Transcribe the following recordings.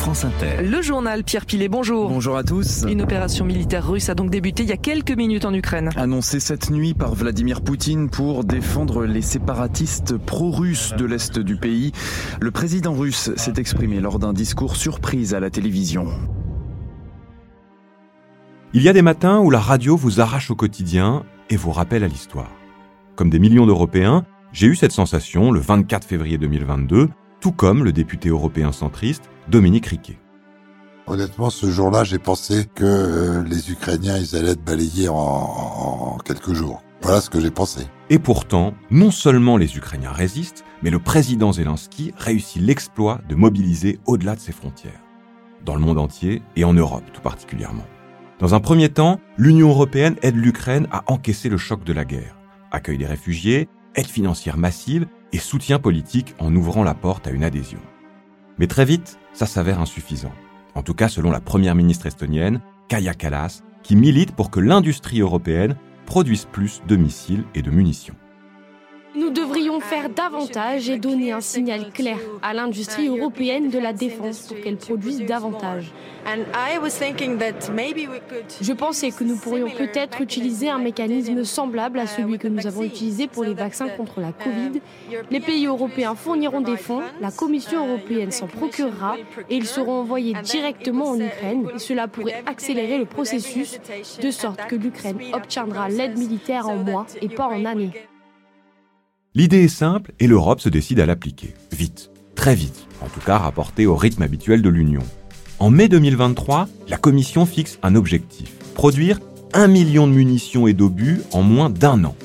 France Inter. Le journal Pierre Pilet, bonjour. Bonjour à tous. Une opération militaire russe a donc débuté il y a quelques minutes en Ukraine. Annoncé cette nuit par Vladimir Poutine pour défendre les séparatistes pro-russes de l'Est du pays, le président russe s'est exprimé lors d'un discours surprise à la télévision. Il y a des matins où la radio vous arrache au quotidien et vous rappelle à l'histoire. Comme des millions d'Européens, j'ai eu cette sensation le 24 février 2022 tout comme le député européen centriste Dominique Riquet. Honnêtement, ce jour-là, j'ai pensé que euh, les Ukrainiens, ils allaient être balayés en, en quelques jours. Voilà ce que j'ai pensé. Et pourtant, non seulement les Ukrainiens résistent, mais le président Zelensky réussit l'exploit de mobiliser au-delà de ses frontières, dans le monde entier et en Europe tout particulièrement. Dans un premier temps, l'Union européenne aide l'Ukraine à encaisser le choc de la guerre, accueille des réfugiés, aide financière massive et soutien politique en ouvrant la porte à une adhésion. Mais très vite, ça s'avère insuffisant. En tout cas selon la première ministre estonienne, Kaya Kallas, qui milite pour que l'industrie européenne produise plus de missiles et de munitions. Nous devrions faire davantage et donner un signal clair à l'industrie européenne de la défense pour qu'elle produise davantage. Je pensais que nous pourrions peut-être utiliser un mécanisme semblable à celui que nous avons utilisé pour les vaccins contre la Covid. Les pays européens fourniront des fonds, la Commission européenne s'en procurera et ils seront envoyés directement en Ukraine. Et cela pourrait accélérer le processus de sorte que l'Ukraine obtiendra l'aide militaire en mois et pas en années. L'idée est simple et l'Europe se décide à l'appliquer. Vite, très vite, en tout cas rapporté au rythme habituel de l'Union. En mai 2023, la Commission fixe un objectif, produire un million de munitions et d'obus en moins d'un an.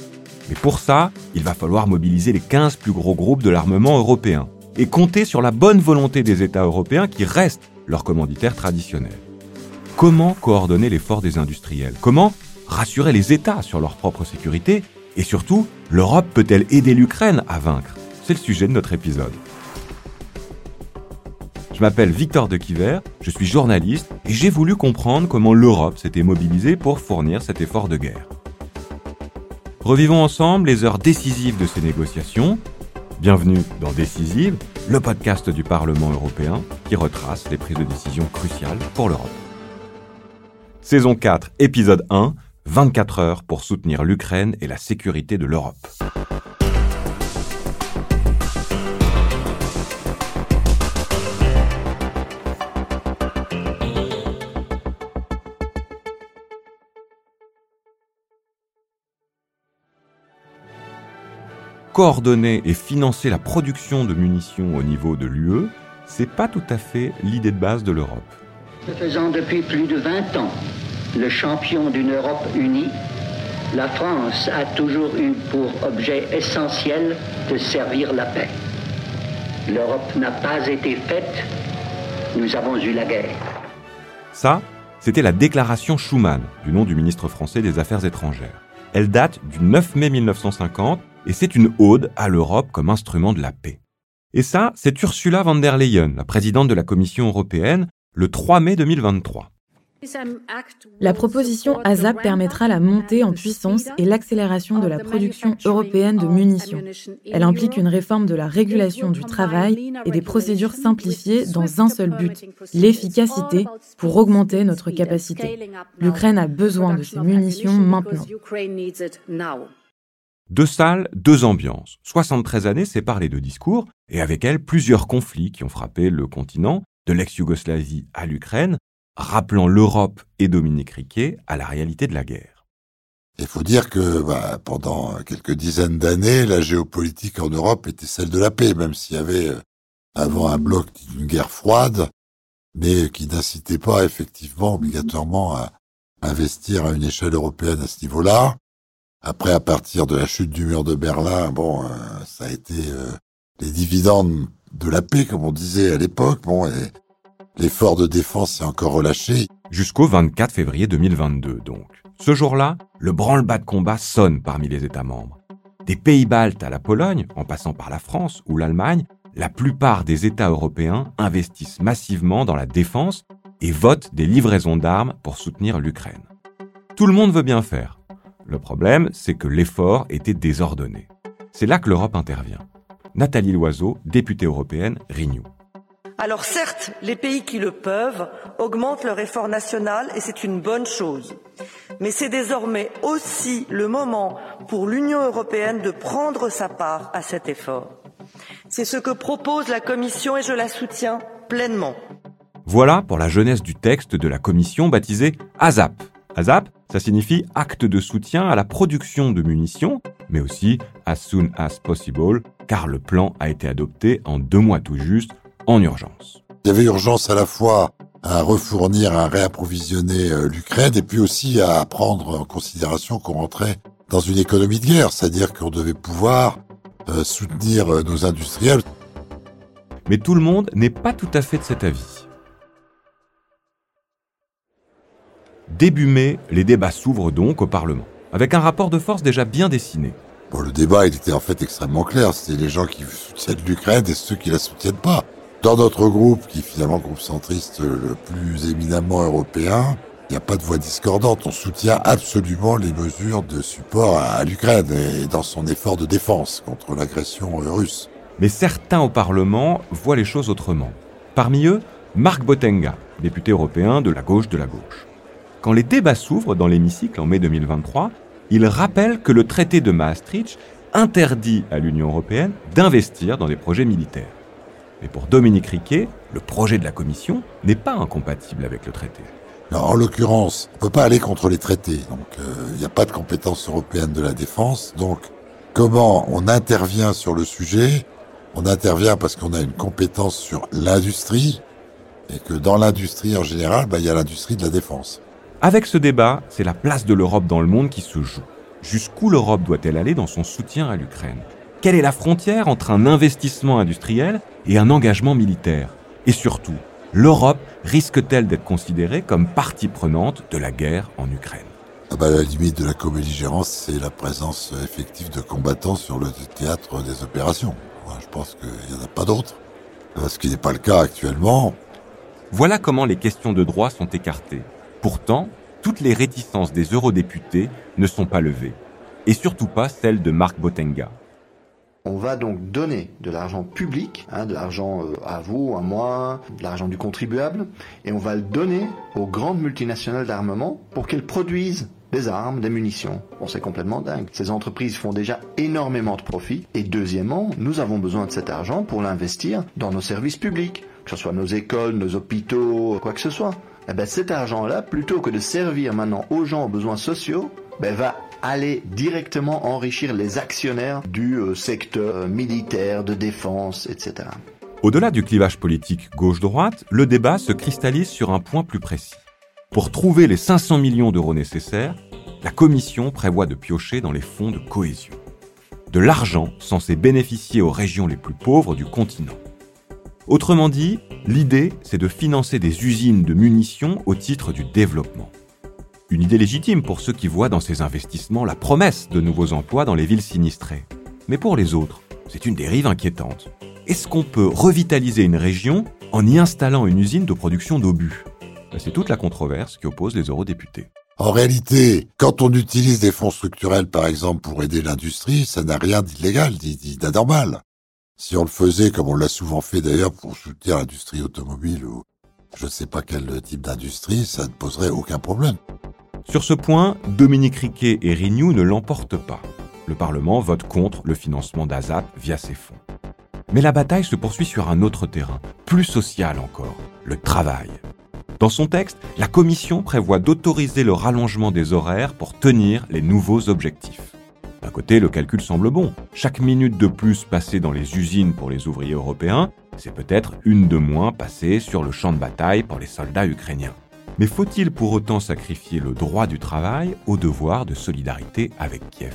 Mais pour ça, il va falloir mobiliser les 15 plus gros groupes de l'armement européen et compter sur la bonne volonté des États européens qui restent leurs commanditaires traditionnels. Comment coordonner l'effort des industriels? Comment rassurer les États sur leur propre sécurité et surtout, l'Europe peut-elle aider l'Ukraine à vaincre? C'est le sujet de notre épisode. Je m'appelle Victor de Quiver, je suis journaliste et j'ai voulu comprendre comment l'Europe s'était mobilisée pour fournir cet effort de guerre. Revivons ensemble les heures décisives de ces négociations. Bienvenue dans Décisive, le podcast du Parlement européen qui retrace les prises de décision cruciales pour l'Europe. Saison 4, épisode 1, 24 heures pour soutenir l'Ukraine et la sécurité de l'Europe. Coordonner et financer la production de munitions au niveau de l'UE, c'est pas tout à fait l'idée de base de l'Europe. Ce faisant depuis plus de 20 ans le champion d'une Europe unie, la France a toujours eu pour objet essentiel de servir la paix. L'Europe n'a pas été faite, nous avons eu la guerre. Ça, c'était la déclaration Schuman, du nom du ministre français des Affaires étrangères. Elle date du 9 mai 1950 et c'est une ode à l'Europe comme instrument de la paix. Et ça, c'est Ursula von der Leyen, la présidente de la Commission européenne, le 3 mai 2023. La proposition ASAP permettra la montée en puissance et l'accélération de la production européenne de munitions. Elle implique une réforme de la régulation du travail et des procédures simplifiées dans un seul but, l'efficacité, pour augmenter notre capacité. L'Ukraine a besoin de ces munitions maintenant. Deux salles, deux ambiances. 73 années séparent les deux discours, et avec elles plusieurs conflits qui ont frappé le continent, de l'ex-Yougoslavie à l'Ukraine, rappelant l'Europe et Dominique Riquet à la réalité de la guerre. Il faut dire que bah, pendant quelques dizaines d'années, la géopolitique en Europe était celle de la paix, même s'il y avait euh, avant un bloc d'une guerre froide, mais qui n'incitait pas effectivement obligatoirement à investir à une échelle européenne à ce niveau-là. Après, à partir de la chute du mur de Berlin, bon, euh, ça a été euh, les dividendes de la paix, comme on disait à l'époque. Bon, et L'effort de défense s'est encore relâché. Jusqu'au 24 février 2022, donc. Ce jour-là, le branle-bas de combat sonne parmi les États membres. Des pays baltes à la Pologne, en passant par la France ou l'Allemagne, la plupart des États européens investissent massivement dans la défense et votent des livraisons d'armes pour soutenir l'Ukraine. Tout le monde veut bien faire. Le problème, c'est que l'effort était désordonné. C'est là que l'Europe intervient. Nathalie Loiseau, députée européenne, Renew. Alors certes, les pays qui le peuvent augmentent leur effort national et c'est une bonne chose. Mais c'est désormais aussi le moment pour l'Union européenne de prendre sa part à cet effort. C'est ce que propose la Commission et je la soutiens pleinement. Voilà pour la jeunesse du texte de la Commission baptisé ASAP. ASAP, ça signifie acte de soutien à la production de munitions, mais aussi as soon as possible, car le plan a été adopté en deux mois tout juste, en urgence. Il y avait urgence à la fois à refournir, à réapprovisionner euh, l'Ukraine, et puis aussi à prendre en considération qu'on rentrait dans une économie de guerre, c'est-à-dire qu'on devait pouvoir euh, soutenir euh, nos industriels. Mais tout le monde n'est pas tout à fait de cet avis. Début mai, les débats s'ouvrent donc au Parlement, avec un rapport de force déjà bien dessiné. Bon, le débat, il était en fait extrêmement clair. C'était les gens qui soutiennent l'Ukraine et ceux qui la soutiennent pas. Dans notre groupe, qui est finalement groupe centriste le plus éminemment européen, il n'y a pas de voix discordante. On soutient absolument les mesures de support à l'Ukraine et dans son effort de défense contre l'agression russe. Mais certains au Parlement voient les choses autrement. Parmi eux, Marc Botenga, député européen de la gauche de la gauche. Quand les débats s'ouvrent dans l'hémicycle en mai 2023, il rappelle que le traité de Maastricht interdit à l'Union européenne d'investir dans des projets militaires. Mais pour Dominique Riquet, le projet de la Commission n'est pas incompatible avec le traité. en l'occurrence, on ne peut pas aller contre les traités. Donc, euh, il n'y a pas de compétence européenne de la défense. Donc, comment on intervient sur le sujet? On intervient parce qu'on a une compétence sur l'industrie et que dans l'industrie en général, bah, il y a l'industrie de la défense. Avec ce débat, c'est la place de l'Europe dans le monde qui se joue. Jusqu'où l'Europe doit-elle aller dans son soutien à l'Ukraine? Quelle est la frontière entre un investissement industriel et un engagement militaire Et surtout, l'Europe risque-t-elle d'être considérée comme partie prenante de la guerre en Ukraine? Ah bah, La limite de la co-belligérance, c'est la présence effective de combattants sur le théâtre des opérations. je pense qu'il n'y en a pas d'autres. Ce qui n'est pas le cas actuellement. Voilà comment les questions de droit sont écartées. Pourtant, toutes les réticences des eurodéputés ne sont pas levées, et surtout pas celles de Marc Botenga. On va donc donner de l'argent public, hein, de l'argent euh, à vous, à moi, de l'argent du contribuable, et on va le donner aux grandes multinationales d'armement pour qu'elles produisent des armes, des munitions. On c'est complètement dingue. Ces entreprises font déjà énormément de profits. Et deuxièmement, nous avons besoin de cet argent pour l'investir dans nos services publics, que ce soit nos écoles, nos hôpitaux, quoi que ce soit eh ben cet argent-là, plutôt que de servir maintenant aux gens aux besoins sociaux, ben va aller directement enrichir les actionnaires du euh, secteur euh, militaire, de défense, etc. Au-delà du clivage politique gauche-droite, le débat se cristallise sur un point plus précis. Pour trouver les 500 millions d'euros nécessaires, la Commission prévoit de piocher dans les fonds de cohésion. De l'argent censé bénéficier aux régions les plus pauvres du continent. Autrement dit, l'idée, c'est de financer des usines de munitions au titre du développement. Une idée légitime pour ceux qui voient dans ces investissements la promesse de nouveaux emplois dans les villes sinistrées. Mais pour les autres, c'est une dérive inquiétante. Est-ce qu'on peut revitaliser une région en y installant une usine de production d'obus? Ben, C'est toute la controverse qui oppose les eurodéputés. En réalité, quand on utilise des fonds structurels, par exemple, pour aider l'industrie, ça n'a rien d'illégal, d'anormal. Si on le faisait, comme on l'a souvent fait d'ailleurs pour soutenir l'industrie automobile ou je ne sais pas quel type d'industrie, ça ne poserait aucun problème. Sur ce point, Dominique Riquet et Renew ne l'emportent pas. Le Parlement vote contre le financement d'ASAP via ses fonds. Mais la bataille se poursuit sur un autre terrain, plus social encore, le travail. Dans son texte, la Commission prévoit d'autoriser le rallongement des horaires pour tenir les nouveaux objectifs. D'un côté, le calcul semble bon. Chaque minute de plus passée dans les usines pour les ouvriers européens, c'est peut-être une de moins passée sur le champ de bataille pour les soldats ukrainiens. Mais faut-il pour autant sacrifier le droit du travail au devoir de solidarité avec Kiev?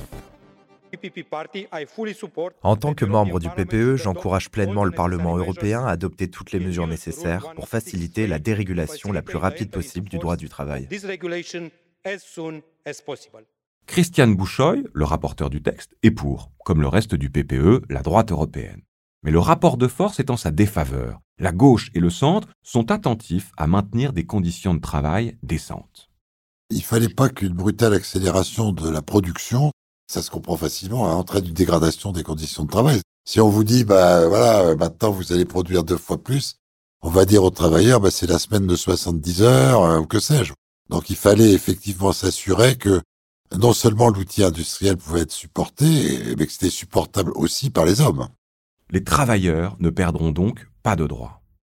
En tant que membre du PPE, j'encourage pleinement le Parlement européen à adopter toutes les mesures nécessaires pour faciliter la dérégulation la plus rapide possible du droit du travail. Christiane Bouchoy, le rapporteur du texte, est pour, comme le reste du PPE, la droite européenne. Mais le rapport de force est en sa défaveur. La gauche et le centre sont attentifs à maintenir des conditions de travail décentes. Il fallait pas qu'une brutale accélération de la production, ça se comprend facilement, hein, entraîne une dégradation des conditions de travail. Si on vous dit, bah voilà, maintenant vous allez produire deux fois plus, on va dire aux travailleurs, bah, c'est la semaine de 70 heures, euh, ou que sais-je. Donc il fallait effectivement s'assurer que non seulement l'outil industriel pouvait être supporté, mais que c'était supportable aussi par les hommes. Les travailleurs ne perdront donc pas de droits.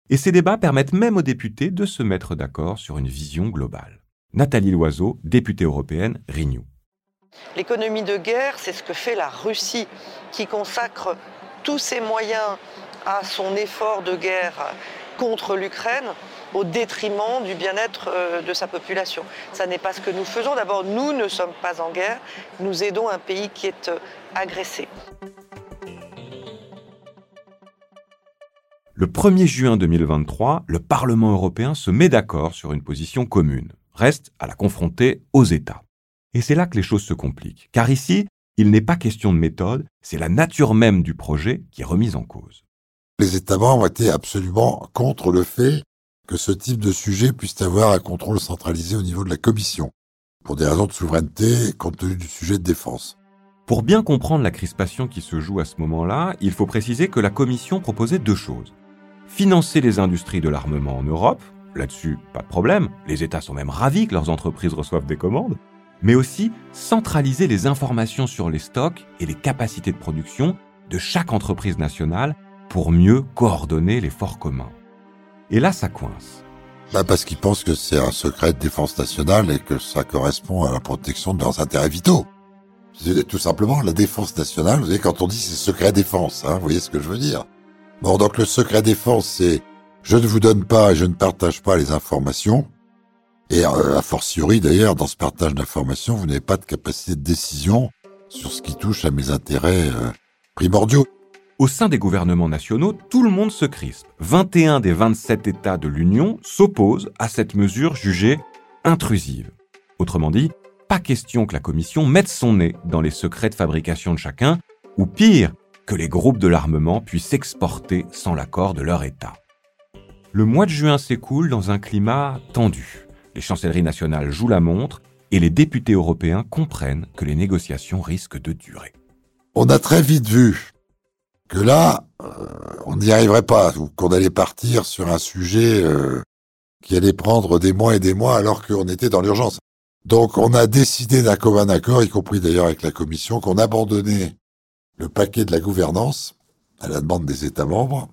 Et ces débats permettent même aux députés de se mettre d'accord sur une vision globale. Nathalie Loiseau, députée européenne Renew. L'économie de guerre, c'est ce que fait la Russie, qui consacre tous ses moyens à son effort de guerre contre l'Ukraine au détriment du bien-être euh, de sa population. Ça n'est pas ce que nous faisons. D'abord, nous ne sommes pas en guerre, nous aidons un pays qui est euh, agressé. Le 1er juin 2023, le Parlement européen se met d'accord sur une position commune. Reste à la confronter aux États. Et c'est là que les choses se compliquent. Car ici, il n'est pas question de méthode, c'est la nature même du projet qui est remise en cause. Les États membres étaient absolument contre le fait que ce type de sujet puisse avoir un contrôle centralisé au niveau de la Commission, pour des raisons de souveraineté compte tenu du sujet de défense. Pour bien comprendre la crispation qui se joue à ce moment-là, il faut préciser que la Commission proposait deux choses. Financer les industries de l'armement en Europe, là-dessus pas de problème, les États sont même ravis que leurs entreprises reçoivent des commandes, mais aussi centraliser les informations sur les stocks et les capacités de production de chaque entreprise nationale pour mieux coordonner l'effort commun. Et là, ça coince. Bah parce qu'ils pensent que c'est un secret de défense nationale et que ça correspond à la protection de leurs intérêts vitaux. Tout simplement la défense nationale. Vous voyez, quand on dit c'est secret défense, hein, vous voyez ce que je veux dire. Bon, donc le secret défense, c'est je ne vous donne pas et je ne partage pas les informations. Et euh, a fortiori, d'ailleurs, dans ce partage d'informations, vous n'avez pas de capacité de décision sur ce qui touche à mes intérêts euh, primordiaux. Au sein des gouvernements nationaux, tout le monde se crispe. 21 des 27 États de l'Union s'opposent à cette mesure jugée intrusive. Autrement dit, pas question que la Commission mette son nez dans les secrets de fabrication de chacun, ou pire, que les groupes de l'armement puissent s'exporter sans l'accord de leur État. Le mois de juin s'écoule dans un climat tendu. Les chancelleries nationales jouent la montre et les députés européens comprennent que les négociations risquent de durer. On a très vite vu que là, euh, on n'y arriverait pas, qu'on allait partir sur un sujet euh, qui allait prendre des mois et des mois alors qu'on était dans l'urgence. Donc on a décidé d'un commun accord, y compris d'ailleurs avec la Commission, qu'on abandonnait le paquet de la gouvernance à la demande des États membres,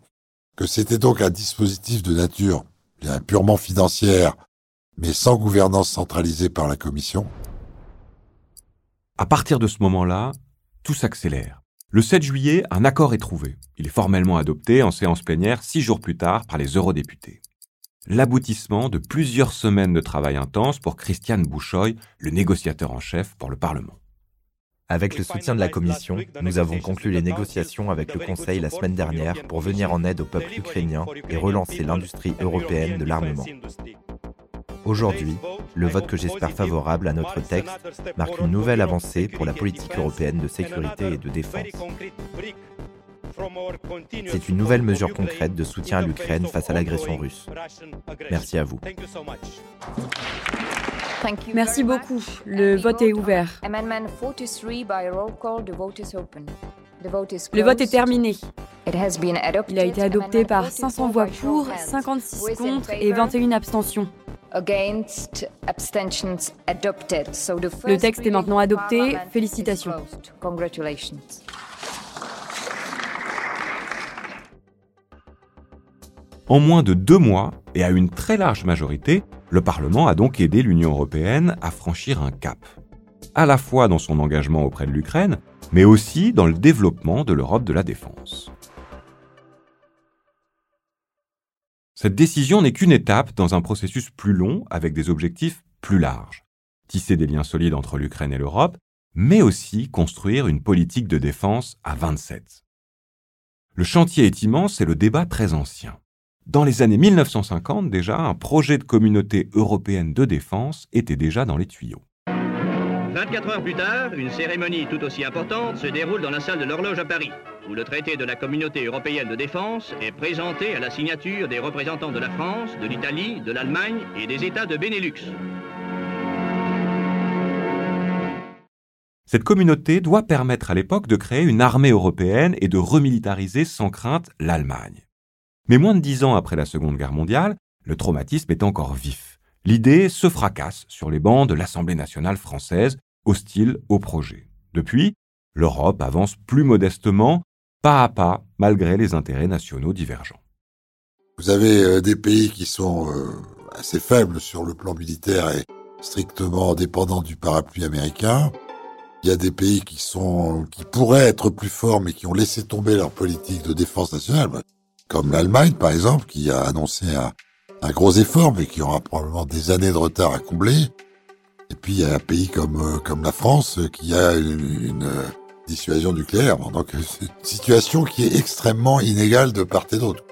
que c'était donc un dispositif de nature bien purement financière, mais sans gouvernance centralisée par la Commission. À partir de ce moment-là, tout s'accélère. Le 7 juillet, un accord est trouvé. Il est formellement adopté en séance plénière six jours plus tard par les eurodéputés. L'aboutissement de plusieurs semaines de travail intense pour Christiane Bouchoy, le négociateur en chef pour le Parlement. Avec le soutien de la Commission, nous avons conclu les négociations avec le Conseil la semaine dernière pour venir en aide au peuple ukrainien et relancer l'industrie européenne de l'armement. Aujourd'hui, le vote que j'espère favorable à notre texte marque une nouvelle avancée pour la politique européenne de sécurité et de défense. C'est une nouvelle mesure concrète de soutien à l'Ukraine face à l'agression russe. Merci à vous. Merci beaucoup. Le vote est ouvert. Le vote est terminé. Il a été adopté par 500 voix pour, 56 contre et 21 abstentions. Le texte est maintenant adopté. Félicitations. En moins de deux mois, et à une très large majorité, le Parlement a donc aidé l'Union européenne à franchir un cap, à la fois dans son engagement auprès de l'Ukraine, mais aussi dans le développement de l'Europe de la défense. Cette décision n'est qu'une étape dans un processus plus long avec des objectifs plus larges. Tisser des liens solides entre l'Ukraine et l'Europe, mais aussi construire une politique de défense à 27. Le chantier est immense et le débat très ancien. Dans les années 1950 déjà, un projet de communauté européenne de défense était déjà dans les tuyaux. 24 heures plus tard, une cérémonie tout aussi importante se déroule dans la salle de l'horloge à Paris où le traité de la communauté européenne de défense est présenté à la signature des représentants de la France, de l'Italie, de l'Allemagne et des États de Benelux. Cette communauté doit permettre à l'époque de créer une armée européenne et de remilitariser sans crainte l'Allemagne. Mais moins de dix ans après la Seconde Guerre mondiale, le traumatisme est encore vif. L'idée se fracasse sur les bancs de l'Assemblée nationale française, hostile au projet. Depuis, l'Europe avance plus modestement, pas à pas, malgré les intérêts nationaux divergents. Vous avez euh, des pays qui sont euh, assez faibles sur le plan militaire et strictement dépendants du parapluie américain. Il y a des pays qui sont, qui pourraient être plus forts, mais qui ont laissé tomber leur politique de défense nationale, comme l'Allemagne, par exemple, qui a annoncé un, gros effort, mais qui aura probablement des années de retard à combler. Et puis, il y a un pays comme, euh, la France, qui a une, une dissuasion nucléaire. Donc, c'est une situation qui est extrêmement inégale de part et d'autre.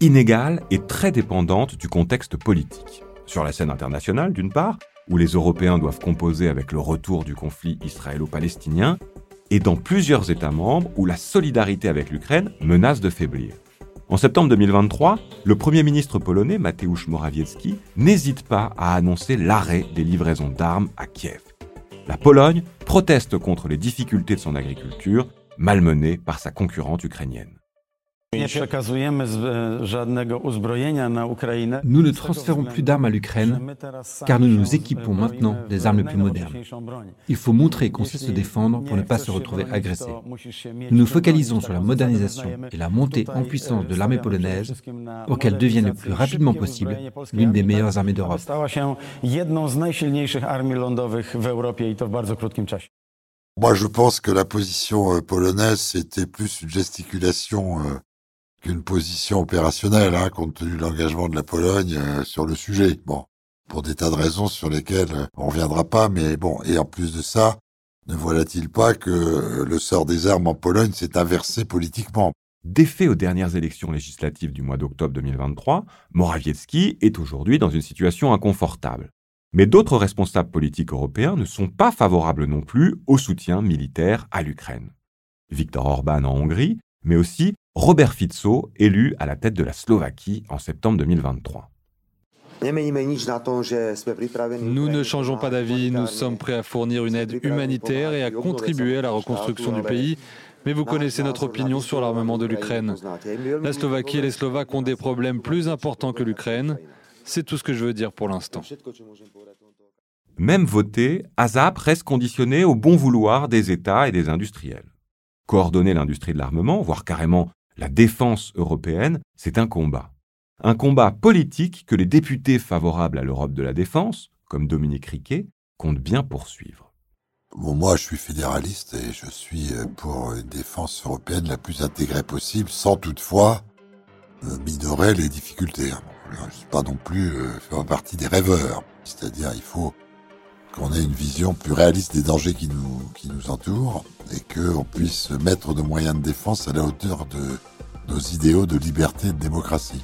Inégale et très dépendante du contexte politique. Sur la scène internationale, d'une part, où les Européens doivent composer avec le retour du conflit israélo-palestinien, et dans plusieurs États membres où la solidarité avec l'Ukraine menace de faiblir. En septembre 2023, le Premier ministre polonais Mateusz Morawiecki n'hésite pas à annoncer l'arrêt des livraisons d'armes à Kiev. La Pologne proteste contre les difficultés de son agriculture, malmenée par sa concurrente ukrainienne. Nous ne transférons plus d'armes à l'Ukraine car nous nous équipons maintenant des armes les plus modernes. Il faut montrer qu'on sait se défendre pour ne pas se retrouver agressé. Nous nous focalisons sur la modernisation et la montée en puissance de l'armée polonaise pour qu'elle devienne le plus rapidement possible l'une des meilleures armées d'Europe. Moi, je pense que la position euh, polonaise, c'était plus une gesticulation euh, qu'une position opérationnelle, hein, compte tenu de l'engagement de la Pologne euh, sur le sujet. Bon, pour des tas de raisons sur lesquelles euh, on reviendra pas, mais bon, et en plus de ça, ne voilà-t-il pas que euh, le sort des armes en Pologne s'est inversé politiquement? Défait aux dernières élections législatives du mois d'octobre 2023, Morawiecki est aujourd'hui dans une situation inconfortable. Mais d'autres responsables politiques européens ne sont pas favorables non plus au soutien militaire à l'Ukraine. Viktor Orban en Hongrie, mais aussi Robert Fico, élu à la tête de la Slovaquie en septembre 2023. Nous ne changeons pas d'avis, nous sommes prêts à fournir une aide humanitaire et à contribuer à la reconstruction du pays, mais vous connaissez notre opinion sur l'armement de l'Ukraine. La Slovaquie et les Slovaques ont des problèmes plus importants que l'Ukraine. C'est tout ce que je veux dire pour l'instant. Même voté, ASAP reste conditionné au bon vouloir des États et des industriels. Coordonner l'industrie de l'armement, voire carrément la défense européenne, c'est un combat. Un combat politique que les députés favorables à l'Europe de la défense, comme Dominique Riquet, comptent bien poursuivre. Bon, moi, je suis fédéraliste et je suis euh, pour une défense européenne la plus intégrée possible, sans toutefois euh, minorer les difficultés. Je ne suis pas non plus euh, faire partie des rêveurs. C'est-à-dire, il faut qu'on ait une vision plus réaliste des dangers qui nous entourent et qu'on puisse mettre nos moyens de défense à la hauteur de nos idéaux de liberté et de démocratie.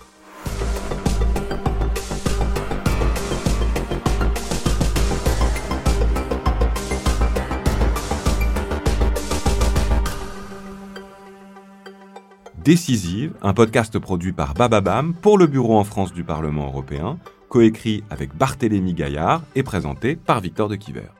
Décisive, un podcast produit par Bababam pour le Bureau en France du Parlement européen, coécrit avec Barthélémy Gaillard et présenté par Victor de Quiver.